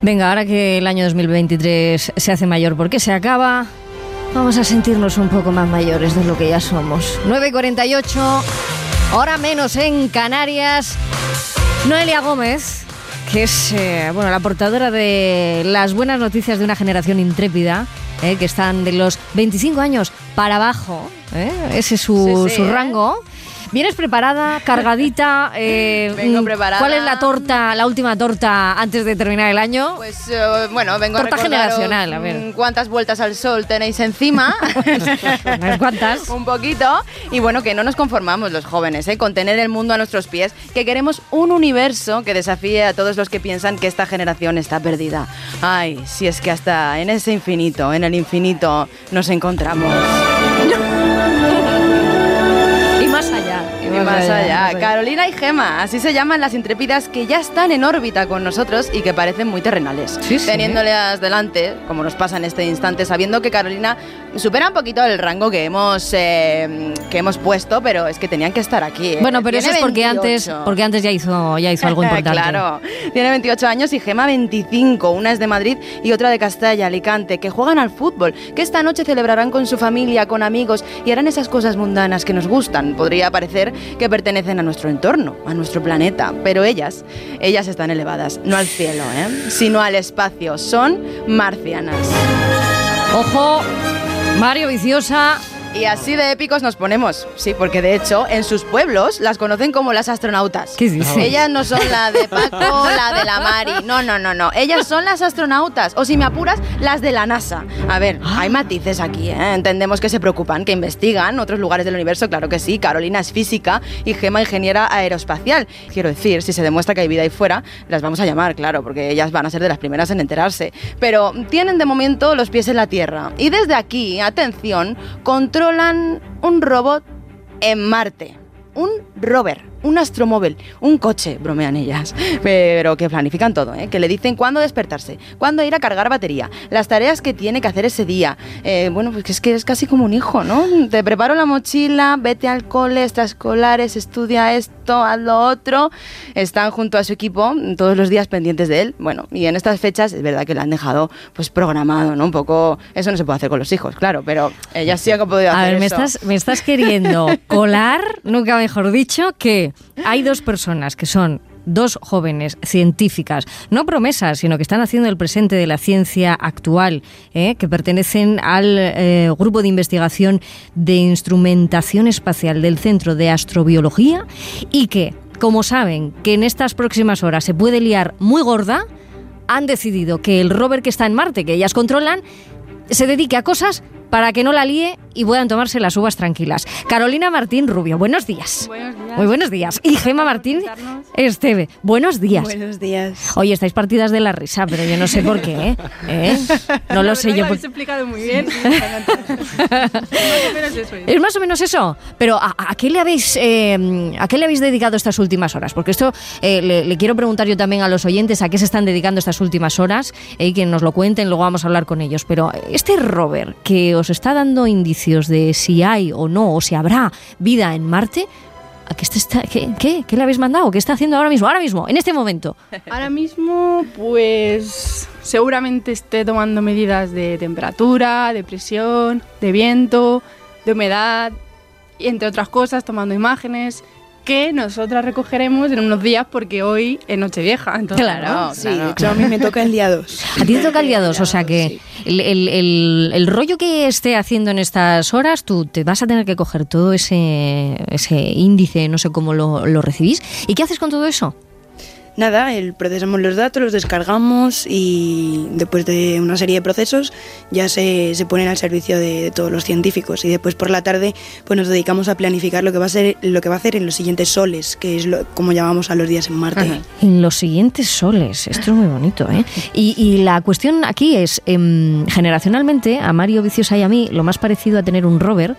Venga, ahora que el año 2023 se hace mayor porque se acaba, vamos a sentirnos un poco más mayores de lo que ya somos. 9.48, hora menos en Canarias. Noelia Gómez, que es eh, bueno, la portadora de las buenas noticias de una generación intrépida, eh, que están de los 25 años para abajo, eh, ese es su, Sí, sí, su rango. ¿Vienes preparada, cargadita? eh, Vengo mm, preparada. ¿Cuál es la torta, la última torta antes de terminar el año? Pues eh, bueno, vengo Torta a generacional, a ver. cuántas vueltas al sol tenéis encima. Unas cuantas. un poquito. Y bueno, que no nos conformamos los jóvenes, ¿eh? con tener el mundo a nuestros pies, que queremos un universo que desafíe a todos los que piensan que esta generación está perdida. Ay, si es que hasta en ese infinito, en el infinito, nos encontramos. Allá. Más allá. Carolina y Gema, así se llaman las intrépidas que ya están en órbita con nosotros y que parecen muy terrenales. Sí, sí. Teniéndolas delante, como nos pasa en este instante, sabiendo que Carolina supera un poquito el rango que hemos, eh, que hemos puesto, pero es que tenían que estar aquí. ¿eh? Bueno, pero eso es porque 28. antes, porque antes ya hizo, ya hizo algo importante. claro. Tiene 28 años y Gema 25. Una es de Madrid y otra de Castalla, Alicante, que juegan al fútbol, que esta noche celebrarán con su familia, con amigos y harán esas cosas mundanas que nos gustan. Podría parecer que pertenecen a nuestro entorno, a nuestro planeta, pero ellas, ellas están elevadas, no al cielo, ¿eh? sino al espacio. Son marcianas. Ojo, Mario Viciosa. Y así de épicos nos ponemos. Sí, porque de hecho en sus pueblos las conocen como las astronautas. ¿Qué dices? Ellas no son la de Paco, la de la Mari. No, no, no, no. Ellas son las astronautas. O si me apuras, las de la NASA. A ver, hay matices aquí, ¿eh? Entendemos que se preocupan, que investigan otros lugares del universo, claro que sí. Carolina es física y Gema ingeniera aeroespacial. Quiero decir, si se demuestra que hay vida ahí fuera, las vamos a llamar, claro, porque ellas van a ser de las primeras en enterarse. Pero tienen de momento los pies en la Tierra. Y desde aquí, atención, controlan un robot en Marte. Un rover, un astromóvil, un coche, bromean ellas. Pero que planifican todo, ¿eh? que le dicen cuándo despertarse, cuándo ir a cargar batería, las tareas que tiene que hacer ese día. Eh, bueno, pues que es que es casi como un hijo, ¿no? Te preparo la mochila, vete al cole, extraescolares, estudia esto, haz lo otro. Están junto a su equipo todos los días pendientes de él. Bueno, y en estas fechas es verdad que lo han dejado pues programado, ¿no? Un poco... Eso no se puede hacer con los hijos, claro, pero ellas sí han podido hacer A ver, me eso. estás, me estás queriendo colar, nunca mejor dicho, que hay dos personas que son dos jóvenes científicas, no promesas, sino que están haciendo el presente de la ciencia actual, ¿eh? que pertenecen al eh, grupo de investigación de instrumentación espacial del Centro de Astrobiología y que, como saben que en estas próximas horas se puede liar muy gorda, han decidido que el rover que está en Marte, que ellas controlan, se dedique a cosas para que no la líe y puedan tomarse las uvas tranquilas. Carolina Martín Rubio, buenos días. Buenos días. Muy buenos días. Y Gema Martín. Esteve, buenos días. Buenos días. Oye, estáis partidas de la risa, pero yo no sé por qué. ¿eh? ¿Eh? No lo sé yo. Lo por- habéis explicado muy bien. Es. Más o menos eso. Pero ¿a, a qué le habéis eh, a qué le habéis dedicado estas últimas horas? Porque esto eh, le, le quiero preguntar yo también a los oyentes a qué se están dedicando estas últimas horas eh, y que nos lo cuenten. Luego vamos a hablar con ellos. Pero este rover que está dando indicios de si hay o no o si habrá vida en Marte. ¿A qué, está, qué, ¿Qué le habéis mandado? ¿Qué está haciendo ahora mismo? Ahora mismo, en este momento. Ahora mismo, pues seguramente esté tomando medidas de temperatura, de presión, de viento, de humedad, y entre otras cosas, tomando imágenes que nosotras recogeremos en unos días porque hoy es Nochevieja. Entonces, Claro. Sí, a mí me toca el día 2. A ti te toca el día 2, o sea que el, el- el- el rollo que esté haciendo en estas horas, tú te vas a tener que coger todo ese, ese índice, no sé cómo lo, lo recibís. ¿Y qué haces con todo eso? Nada, el, procesamos los datos, los descargamos y después de una serie de procesos ya se, se ponen al servicio de, todos los científicos y después por la tarde pues nos dedicamos a planificar lo que va a ser lo que va a hacer en los siguientes soles, que es lo, como llamamos a los días en Marte. En los siguientes soles, esto es muy bonito, ¿eh? Y, y la cuestión aquí es, em, generacionalmente, a Mario Viciosa y a mí, lo más parecido a tener un rover,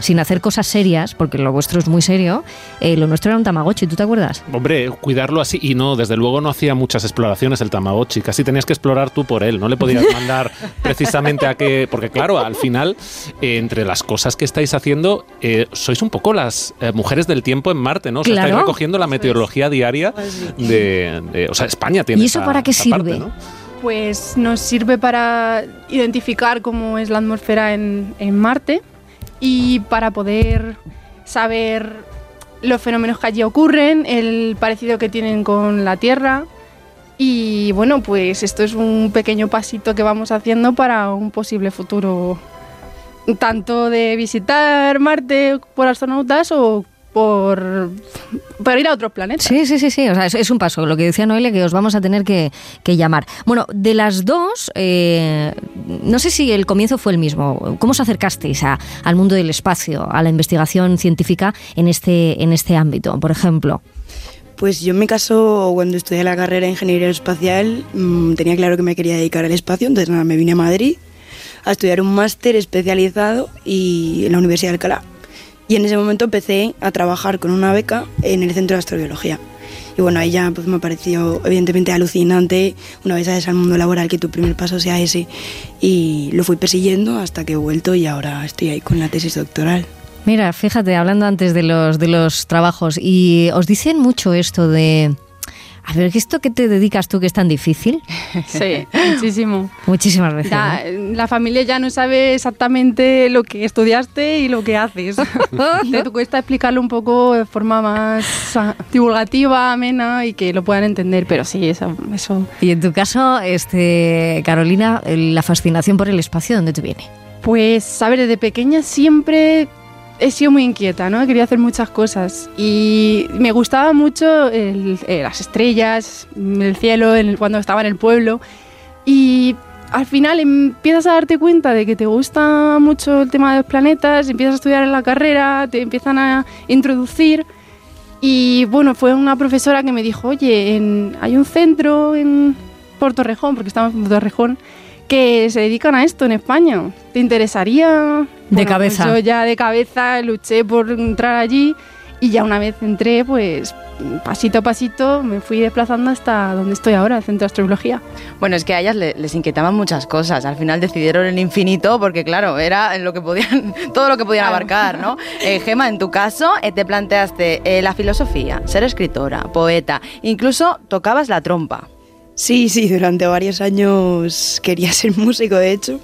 sin hacer cosas serias, porque lo vuestro es muy serio, eh, lo nuestro era un Tamagotchi, ¿tú te acuerdas? Hombre, cuidarlo así. Y no, desde luego no hacía muchas exploraciones el Tamagotchi. Casi tenías que explorar tú por él. No le podías mandar precisamente a que. Porque, claro, al final, eh, entre las cosas que estáis haciendo, eh, sois un poco las eh, mujeres del tiempo en Marte, ¿no? O sea, Claro. estáis recogiendo la meteorología diaria de, de- O sea, España tiene. ¿Y eso esa- para qué parte, sirve? ¿no? pues nos sirve para identificar cómo es la atmósfera en, en Marte y para poder saber los fenómenos que allí ocurren, el parecido que tienen con la Tierra. Y bueno, pues esto es un pequeño pasito que vamos haciendo para un posible futuro, tanto de visitar Marte por astronautas o por, por ir a otros planetas. Sí, sí, sí, sí. O sea, es, es un paso. Lo que decía Noelia, que os vamos a tener que, que llamar. Bueno, de las dos, eh, no sé si el comienzo fue el mismo. ¿Cómo os acercasteis a- al mundo del espacio, a la investigación científica en este, en este ámbito, por ejemplo? Pues yo en mi caso, cuando estudié la carrera de Ingeniería Espacial, mm, tenía claro que me quería dedicar al espacio, entonces nada, me vine a Madrid a estudiar un máster especializado y en la Universidad de Alcalá. Y en ese momento empecé a trabajar con una beca en el Centro de Astrobiología. Y bueno, ahí ya pues, me pareció evidentemente alucinante una vez sales al mundo laboral que tu primer paso sea ese. Y lo fui persiguiendo hasta que he vuelto y ahora estoy ahí con la tesis doctoral. Mira, fíjate, hablando antes de los, de los trabajos, y os dicen mucho esto de... A ver, ¿qué ¿esto que te dedicas tú que es tan difícil? Sí, muchísimo. Muchísimas veces. Ya, ¿no? la familia ya no sabe exactamente lo que estudiaste y lo que haces. Te cuesta explicarlo un poco de forma más divulgativa, amena y que lo puedan entender, pero sí, eso, eso. Y en tu caso, este, Carolina, la fascinación por el espacio, ¿dónde te viene? Pues, a ver, desde pequeña siempre he sido muy inquieta, ¿no? Quería hacer muchas cosas. Y me gustaba mucho el- eh, las estrellas, el cielo, el- cuando estaba en el pueblo. Y al final empiezas a darte cuenta de que te gusta mucho el tema de los planetas, empiezas a estudiar en la carrera, te empiezan a introducir. Y bueno, fue una profesora que me dijo, oye, en- hay un centro en Puerto Rejón, porque estamos en Puerto Rejón, que se dedican a esto en España. ¿Te interesaría? Bueno, cabeza. pues yo ya de cabeza luché por entrar allí y ya una vez entré, pues pasito a pasito me fui desplazando hasta donde estoy ahora, el Centro de Astrobiología. Bueno, es que a ellas le- les inquietaban muchas cosas. Al final decidieron el infinito porque, claro, era en lo que podían, todo lo que podían Claro. abarcar, ¿no? Eh, Gema, en tu caso, eh, te planteaste eh, la filosofía, ser escritora, poeta, incluso tocabas la trompa. Sí, sí, durante varios años quería ser músico, de hecho,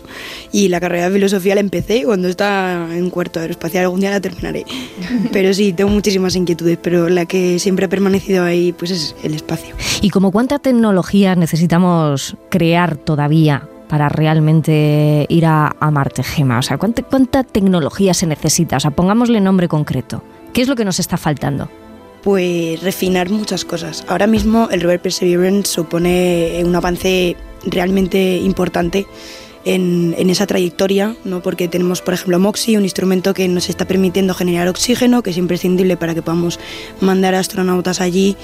y la carrera de filosofía la empecé cuando estaba en cuarto aeroespacial, algún día la terminaré. Pero sí, tengo muchísimas inquietudes, pero la que siempre ha permanecido ahí pues es el espacio. ¿Y como cuánta tecnología necesitamos crear todavía para realmente ir a, a Marte, Gema? O sea, ¿cuánta, ¿cuánta tecnología se necesita? O sea, pongámosle nombre concreto. ¿Qué es lo que nos está faltando? Pues refinar muchas cosas. Ahora mismo el rover Perseverance supone un avance realmente importante en, en esa trayectoria, ¿no? porque tenemos, por ejemplo, MOXIE, un instrumento que nos está permitiendo generar oxígeno, que es imprescindible para que podamos mandar astronautas allí.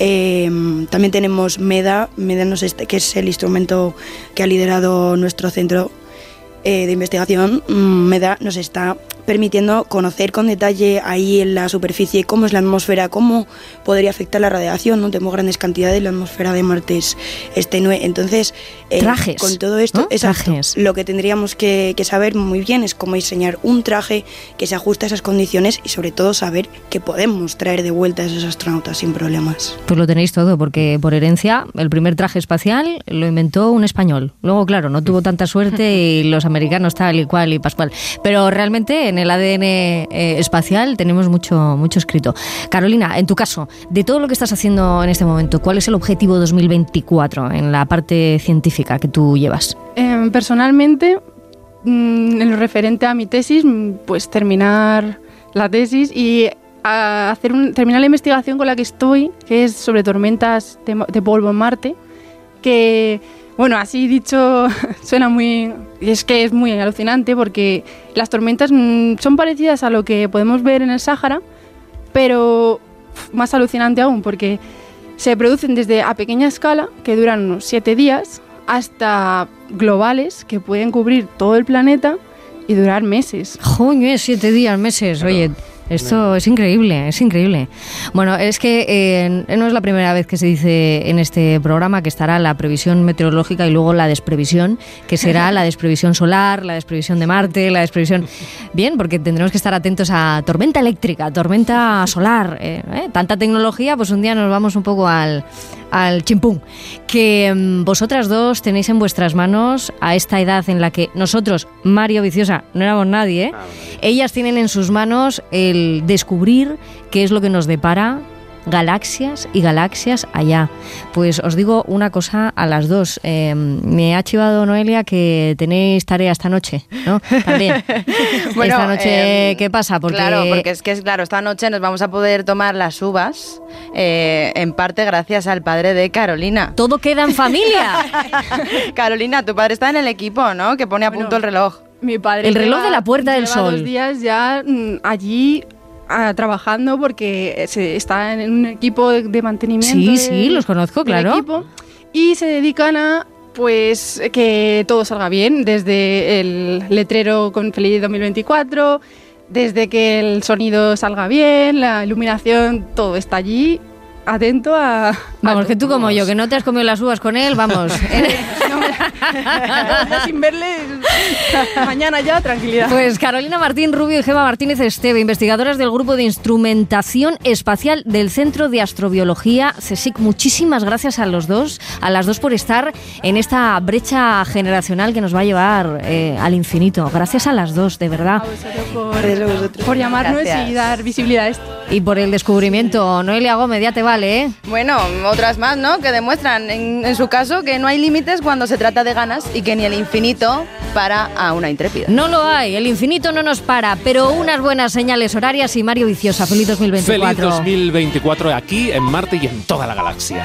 Eh, también tenemos MEDA, MEDA nos está- que es el instrumento que ha liderado nuestro centro eh, de investigación, mm, MEDA nos está permitiendo conocer con detalle ahí en la superficie cómo es la atmósfera, cómo podría afectar la radiación, ¿no? Tenemos grandes cantidades, la atmósfera de Marte es, es tenue. Entonces, eh, Trajes, con todo esto, ¿no? exacto, Trajes. lo que tendríamos que, que saber muy bien es cómo diseñar un traje que se ajuste a esas condiciones y sobre todo saber que podemos traer de vuelta a esos astronautas sin problemas. Pues lo tenéis todo, porque por herencia el primer traje espacial lo inventó un español. Luego, claro, no tuvo tanta suerte y los americanos tal y cual y pascual. Pero realmente en el ADN eh, espacial tenemos mucho, mucho escrito. Carolina, en tu caso, de todo lo que estás haciendo en este momento, ¿cuál es el objetivo 2024 en la parte científica que tú llevas? Eh, personalmente, mm, en lo referente a mi tesis, mm, pues terminar la tesis y hacer un- terminar la investigación con la que estoy, que es sobre tormentas de polvo en Marte, que, bueno, así dicho, suena muy... y es que es muy alucinante porque las tormentas mm, son parecidas a lo que podemos ver en el Sáhara, pero más alucinante aún porque se producen desde a pequeña escala, que duran unos siete días, hasta globales, que pueden cubrir todo el planeta y durar meses. Joño, siete días, meses. Oye, Esto es increíble, es increíble. Bueno, es que eh, no es la primera vez que se dice en este programa que estará la previsión meteorológica y luego la desprevisión, que será la desprevisión solar, la desprevisión de Marte, la desprevisión... Bien, porque tendremos que estar atentos a tormenta eléctrica, tormenta solar, eh, eh, tanta tecnología, pues un día nos vamos un poco al, al chimpún. Que mm, vosotras dos tenéis en vuestras manos a esta edad en la que nosotros, Mario Viciosa, no éramos nadie, ¿eh? ellas tienen en sus manos el descubrir qué es lo que nos depara galaxias y galaxias allá. Pues os digo una cosa a las dos. Eh, me ha chivado Noelia que tenéis tarea esta noche, ¿no? También. Bueno, esta noche, eh, ¿qué pasa? Porque Claro, porque es que es claro, esta noche nos vamos a poder tomar las uvas, eh, en parte gracias al padre de Carolina. todo queda en familia. Carolina, tu padre está en el equipo, ¿no? Que pone a Bueno, punto el reloj. Mi padre El reloj lleva- de la Puerta del lleva Sol. dos días ya mm, allí ah, trabajando porque se está en un equipo de, de mantenimiento. Sí, de- sí, los conozco, claro. equipo, y se dedican a pues que todo salga bien, desde el letrero con Feliz 2024, desde que el sonido salga bien, la iluminación, todo está allí, atento a... Vamos, a que tú como yo, que no te has comido las uvas con él, vamos. Ya sin verle, mañana ya, tranquilidad. Pues Carolina Martín Rubio y Gema Martínez Esteve, investigadoras del Grupo de Instrumentación Espacial del Centro de Astrobiología CSIC. Muchísimas gracias a los dos, a las dos por estar en esta brecha generacional que nos va a llevar eh, al infinito. Gracias a las dos, de verdad. A por, Gracias a vosotros. por llamarnos Gracias. y dar visibilidad a esto. Y por el descubrimiento. Noelia Gómez, ya te vale, ¿eh? Bueno, otras más, ¿no? Que demuestran, en, en su caso, que no hay límites cuando se trata de ganas y que ni el infinito para a una intrépida. No lo hay, el infinito no nos para, pero unas buenas señales horarias y Mario Viciosa. Feliz 2024. Feliz 2024 aquí en Marte y en toda la galaxia.